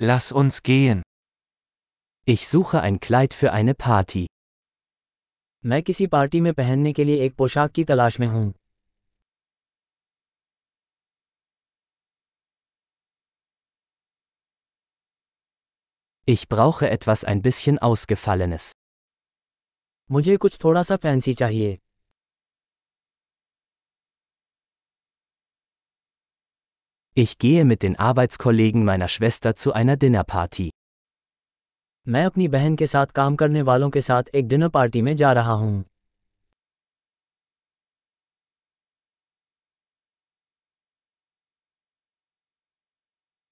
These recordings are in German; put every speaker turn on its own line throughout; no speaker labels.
Lass uns gehen.
Ich suche ein Kleid für eine Party.
मैं किसी पार्टी में पहनने के लिए एक पोशाक की तलाश में हूँ
Ich brauche etwas ein bisschen Ausgefallenes.
मुझे कुछ थोड़ा सा फैंसी चाहिए
Ich gehe mit den Arbeitskollegen meiner Schwester zu einer Dinnerparty.
मैं अपनी बहन के साथ काम करने वालों के साथ एक डिनर पार्टी में जा रहा हूँ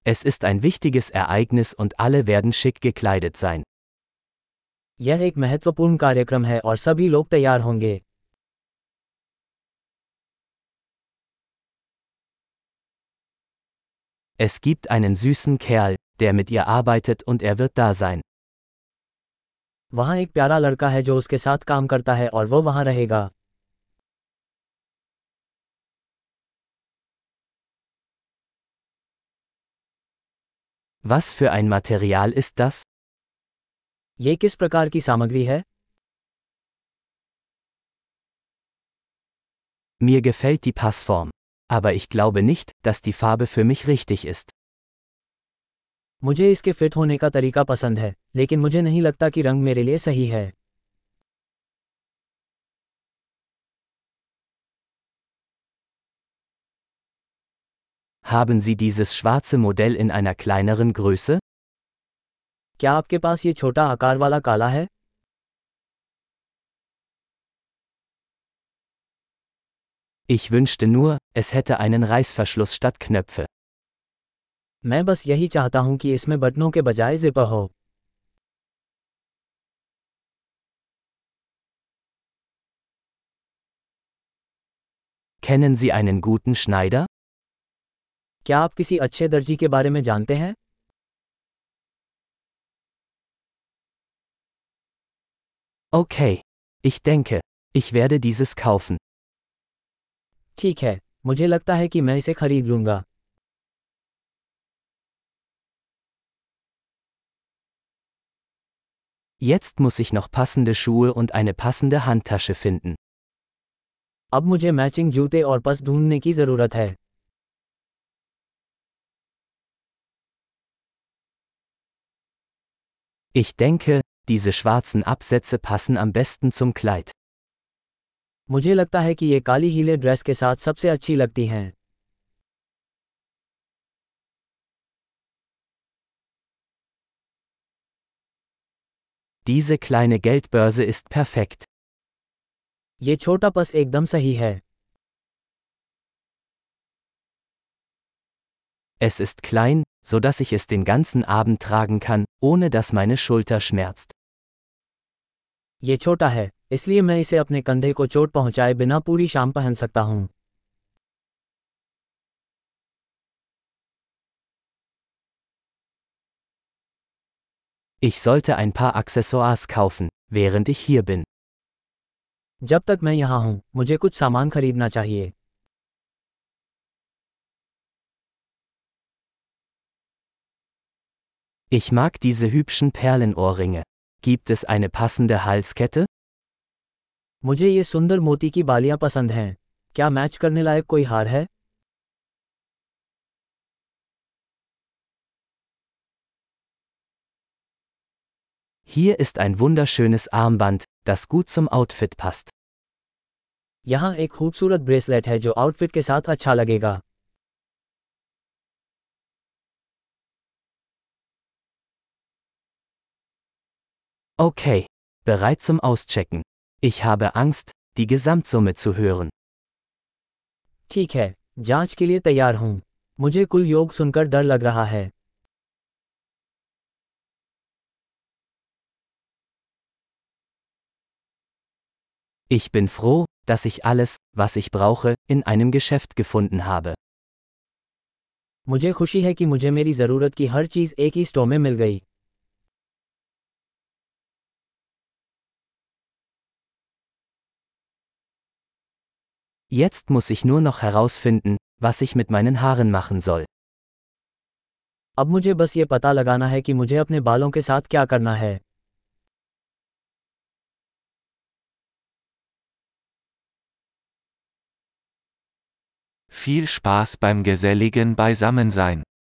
Es ist ein wichtiges Ereignis und alle werden schick gekleidet sein.
यह एक महत्वपूर्ण कार्यक्रम है और सभी लोग तैयार होंगे
Es gibt einen süßen Kerl, der mit ihr arbeitet und er wird da sein.
वहाँ एक प्यारा लड़का है जो उसके साथ काम करता है और वो वहाँ रहेगा
Was für ein Material ist das?
ये किस प्रकार की सामग्री है
Mir gefällt die Passform. Aber ich glaube nicht, dass die Farbe für mich richtig ist.
मुझे इसके फिट होने का तरीका पसंद है लेकिन मुझे नहीं लगता कि रंग मेरे लिए सही है
Haben Sie dieses schwarze Modell in einer kleineren Größe?
क्या आपके पास ये छोटा आकार वाला काला है
Ich wünschte nur, es hätte einen Reißverschluss statt Knöpfe.
मैं बस यही चाहता हूं कि इसमें बटनों के बजाय जिपर हो
Kennen Sie einen guten Schneider?
क्या आप किसी अच्छे दर्जी के बारे में जानते हैं
Okay. Ich denke, ich werde dieses kaufen.
ठीक है मुझे लगता है कि मैं इसे खरीद लूंगा
Jetzt muss ich noch passende Schuhe und eine passende Handtasche finden.
अब मुझे मैचिंग जूते और पस ढूंढने की जरूरत है
Ich denke, diese schwarzen Absätze passen am besten zum Kleid.
मुझे लगता है कि ये काली हीले ड्रेस के साथ सबसे अच्छी लगती हैं
Diese kleine Geldbörse ist perfekt.
ये छोटा पस एकदम सही है
Es ist klein, so dass ich es den ganzen Abend tragen kann, ohne dass meine Schulter schmerzt.
ये छोटा है इसलिए मैं इसे अपने कंधे को चोट पहुंचाए बिना पूरी शाम पहन सकता हूं
Ich sollte ein paar Accessoires kaufen, während ich hier bin.
जब तक मैं यहाँ हूँ मुझे कुछ सामान खरीदना चाहिए
Ich mag diese hübschen Perlenohrringe. Gibt es eine passende Halskette?
मुझे ये सुंदर मोती की बालियाँ पसंद हैं क्या मैच करने लायक कोई हार है
Hier ist ein wunderschönes Armband, das gut zum Outfit passt.
यहाँ एक खूबसूरत ब्रेसलेट है जो आउटफिट के साथ अच्छा लगेगा
Okay, bereit zum Auschecken. Ich habe Angst, die Gesamtsumme zu hören.
ठीक है जांच के लिए तैयार हूँ मुझे कुल योग सुनकर डर लग रहा है
Ich bin froh, dass ich alles, was ich brauche, in einem Geschäft gefunden habe.
मुझे खुशी है कि मुझे मेरी ज़रूरत की हर चीज़ एक ही स्टोर में मिल गई
Jetzt muss ich nur noch herausfinden, was ich mit meinen Haaren machen soll.
अब मुझे बस ये पता लगाना है कि मुझे अपने बालों के साथ क्या करना है
Viel Spaß beim geselligen Beisammensein.